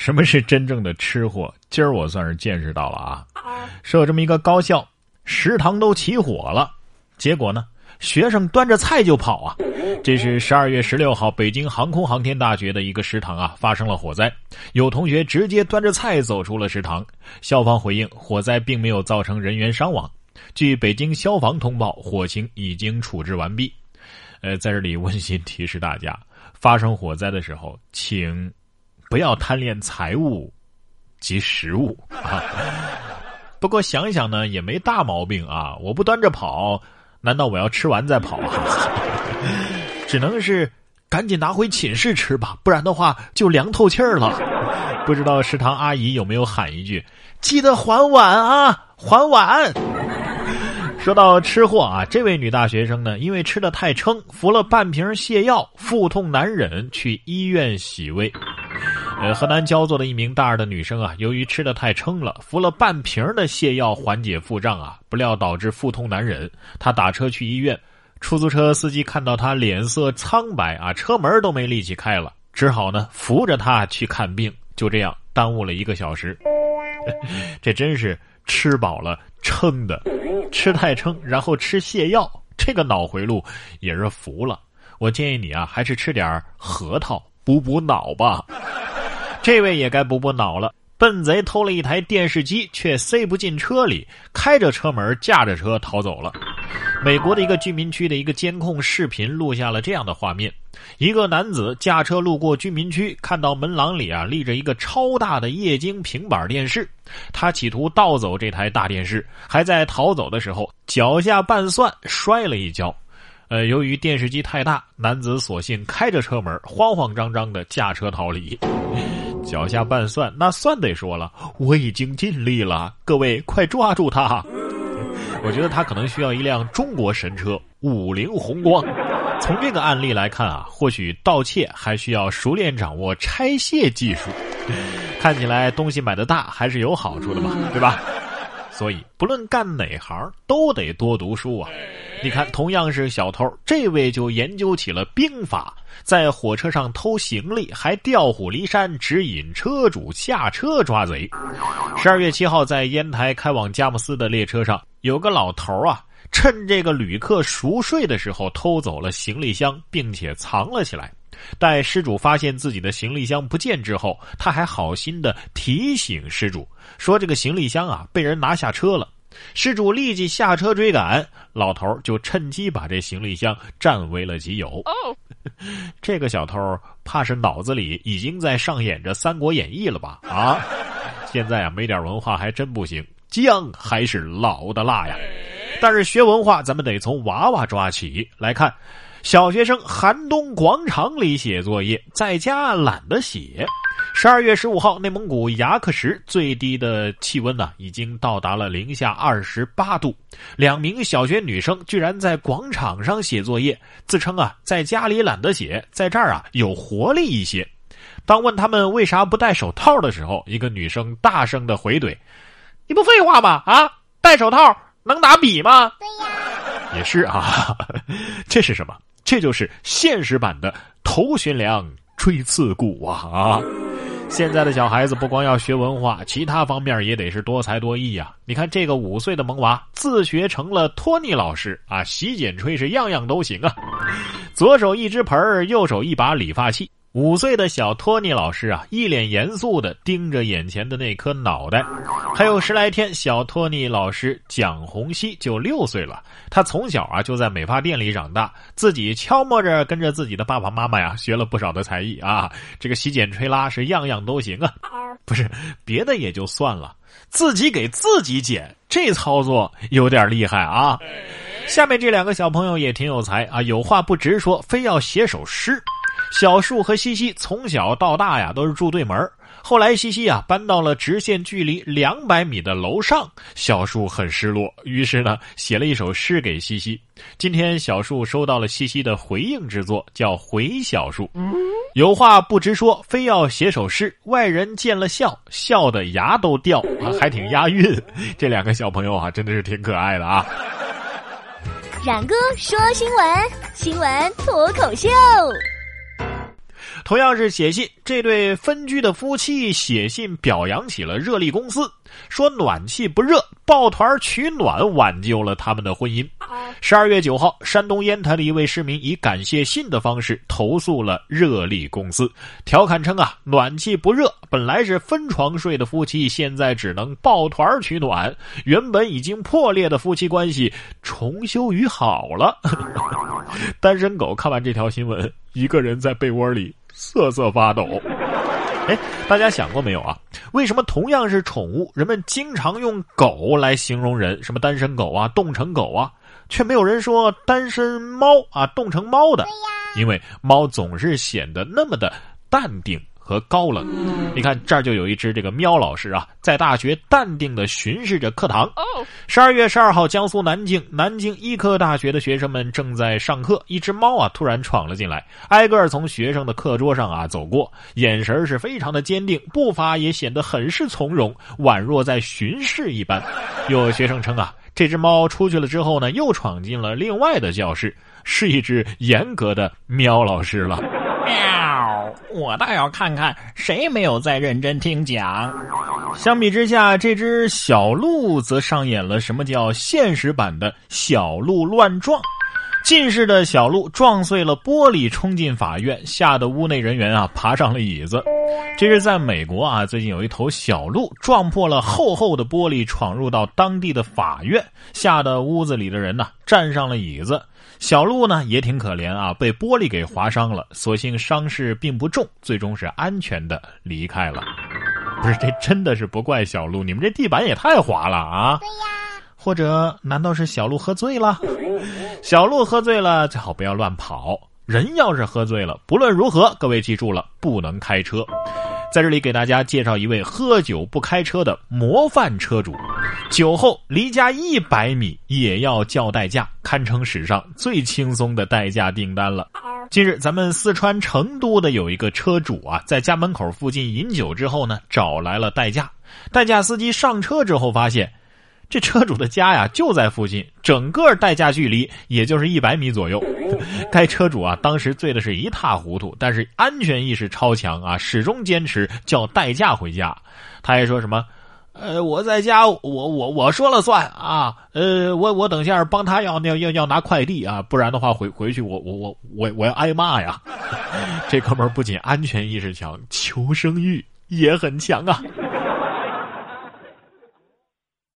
什么是真正的吃货？今儿我算是见识到了啊！说有这么一个高校，食堂都起火了，结果呢，学生端着菜就跑啊！这是十二月十六号，北京航空航天大学的一个食堂啊，发生了火灾，有同学直接端着菜走出了食堂。校方回应，火灾并没有造成人员伤亡。据北京消防通报，火情已经处置完毕。呃，在这里温馨提示大家，发生火灾的时候，请。不要贪恋财物及食物啊！不过想想呢，也没大毛病啊。我不端着跑，难道我要吃完再跑啊？只能是赶紧拿回寝室吃吧，不然的话就凉透气儿了。不知道食堂阿姨有没有喊一句：“记得还碗啊，还碗！”说到吃货啊，这位女大学生呢，因为吃的太撑，服了半瓶泻药，腹痛难忍，去医院洗胃。呃，河南焦作的一名大二的女生啊，由于吃的太撑了，服了半瓶的泻药缓解腹胀啊，不料导致腹痛难忍。她打车去医院，出租车司机看到她脸色苍白啊，车门都没力气开了，只好呢扶着她去看病。就这样耽误了一个小时。这真是吃饱了撑的，吃太撑，然后吃泻药，这个脑回路也是服了。我建议你啊，还是吃点核桃补补脑吧。这位也该补补脑了。笨贼偷了一台电视机，却塞不进车里，开着车门驾着车逃走了。美国的一个居民区的一个监控视频录下了这样的画面：一个男子驾车路过居民区，看到门廊里啊立着一个超大的液晶平板电视，他企图盗走这台大电视，还在逃走的时候脚下绊蒜摔了一跤。呃，由于电视机太大，男子索性开着车门，慌慌张张的驾车逃离。脚下拌蒜，那蒜得说了，我已经尽力了，各位快抓住他！我觉得他可能需要一辆中国神车五菱宏光。从这个案例来看啊，或许盗窃还需要熟练掌握拆卸技术。看起来东西买的大还是有好处的嘛，对吧？所以不论干哪行，都得多读书啊。你看，同样是小偷，这位就研究起了兵法，在火车上偷行李，还调虎离山，指引车主下车抓贼。十二月七号，在烟台开往佳木斯的列车上，有个老头啊，趁这个旅客熟睡的时候，偷走了行李箱，并且藏了起来。待失主发现自己的行李箱不见之后，他还好心的提醒失主说：“这个行李箱啊，被人拿下车了。”失主立即下车追赶，老头就趁机把这行李箱占为了己有。这个小偷怕是脑子里已经在上演着《三国演义》了吧？啊，现在啊没点文化还真不行，姜还是老的辣呀。但是学文化，咱们得从娃娃抓起来看。小学生寒冬广场里写作业，在家懒得写。十二月十五号，内蒙古牙克石最低的气温呢，已经到达了零下二十八度。两名小学女生居然在广场上写作业，自称啊，在家里懒得写，在这儿啊有活力一些。当问他们为啥不戴手套的时候，一个女生大声的回怼：“你不废话吗？啊，戴手套能拿笔吗？”对呀，也是啊，这是什么？这就是现实版的头悬梁锥刺股啊啊！现在的小孩子不光要学文化，其他方面也得是多才多艺呀。你看这个五岁的萌娃，自学成了托尼老师啊，洗剪吹是样样都行啊，左手一只盆儿，右手一把理发器。五岁的小托尼老师啊，一脸严肃的盯着眼前的那颗脑袋。还有十来天，小托尼老师蒋红熙就六岁了。他从小啊就在美发店里长大，自己悄摸着跟着自己的爸爸妈妈呀学了不少的才艺啊。这个洗剪吹拉是样样都行啊。不是别的也就算了，自己给自己剪，这操作有点厉害啊。下面这两个小朋友也挺有才啊，有话不直说，非要写首诗。小树和西西从小到大呀都是住对门后来西西啊搬到了直线距离两百米的楼上，小树很失落，于是呢写了一首诗给西西。今天小树收到了西西的回应之作，叫《回小树》。有话不直说，非要写首诗，外人见了笑，笑的牙都掉，还挺押韵。这两个小朋友啊，真的是挺可爱的啊。冉哥说新闻，新闻脱口秀。同样是写信，这对分居的夫妻写信表扬起了热力公司，说暖气不热，抱团取暖挽救了他们的婚姻。十二月九号，山东烟台的一位市民以感谢信的方式投诉了热力公司，调侃称啊，暖气不热，本来是分床睡的夫妻，现在只能抱团取暖，原本已经破裂的夫妻关系重修于好了。单身狗看完这条新闻，一个人在被窝里瑟瑟发抖。哎，大家想过没有啊？为什么同样是宠物，人们经常用狗来形容人？什么单身狗啊，冻成狗啊，却没有人说单身猫啊，冻成猫的。因为猫总是显得那么的淡定。和高冷，你看这儿就有一只这个喵老师啊，在大学淡定的巡视着课堂。十二月十二号，江苏南京南京医科大学的学生们正在上课，一只猫啊突然闯了进来，挨个从学生的课桌上啊走过，眼神是非常的坚定，步伐也显得很是从容，宛若在巡视一般。有学生称啊，这只猫出去了之后呢，又闯进了另外的教室，是一只严格的喵老师了。喵！我倒要看看谁没有在认真听讲。相比之下，这只小鹿则上演了什么叫现实版的小鹿乱撞。近视的小鹿撞碎了玻璃，冲进法院，吓得屋内人员啊爬上了椅子。这是在美国啊，最近有一头小鹿撞破了厚厚的玻璃，闯入到当地的法院，吓得屋子里的人呢站上了椅子。小鹿呢也挺可怜啊，被玻璃给划伤了，所幸伤势并不重，最终是安全的离开了。不是，这真的是不怪小鹿，你们这地板也太滑了啊！对呀，或者难道是小鹿喝醉了？小鹿喝醉了，最好不要乱跑。人要是喝醉了，不论如何，各位记住了，不能开车。在这里给大家介绍一位喝酒不开车的模范车主，酒后离家一百米也要叫代驾，堪称史上最轻松的代驾订单了。近日，咱们四川成都的有一个车主啊，在家门口附近饮酒之后呢，找来了代驾。代驾司机上车之后发现。这车主的家呀就在附近，整个代驾距离也就是一百米左右。该车主啊当时醉的是一塌糊涂，但是安全意识超强啊，始终坚持叫代驾回家。他还说什么：“呃，我在家，我我我说了算啊。呃，我我等下帮他要要要要拿快递啊，不然的话回回去我我我我我要挨骂呀。”这哥们儿不仅安全意识强，求生欲也很强啊。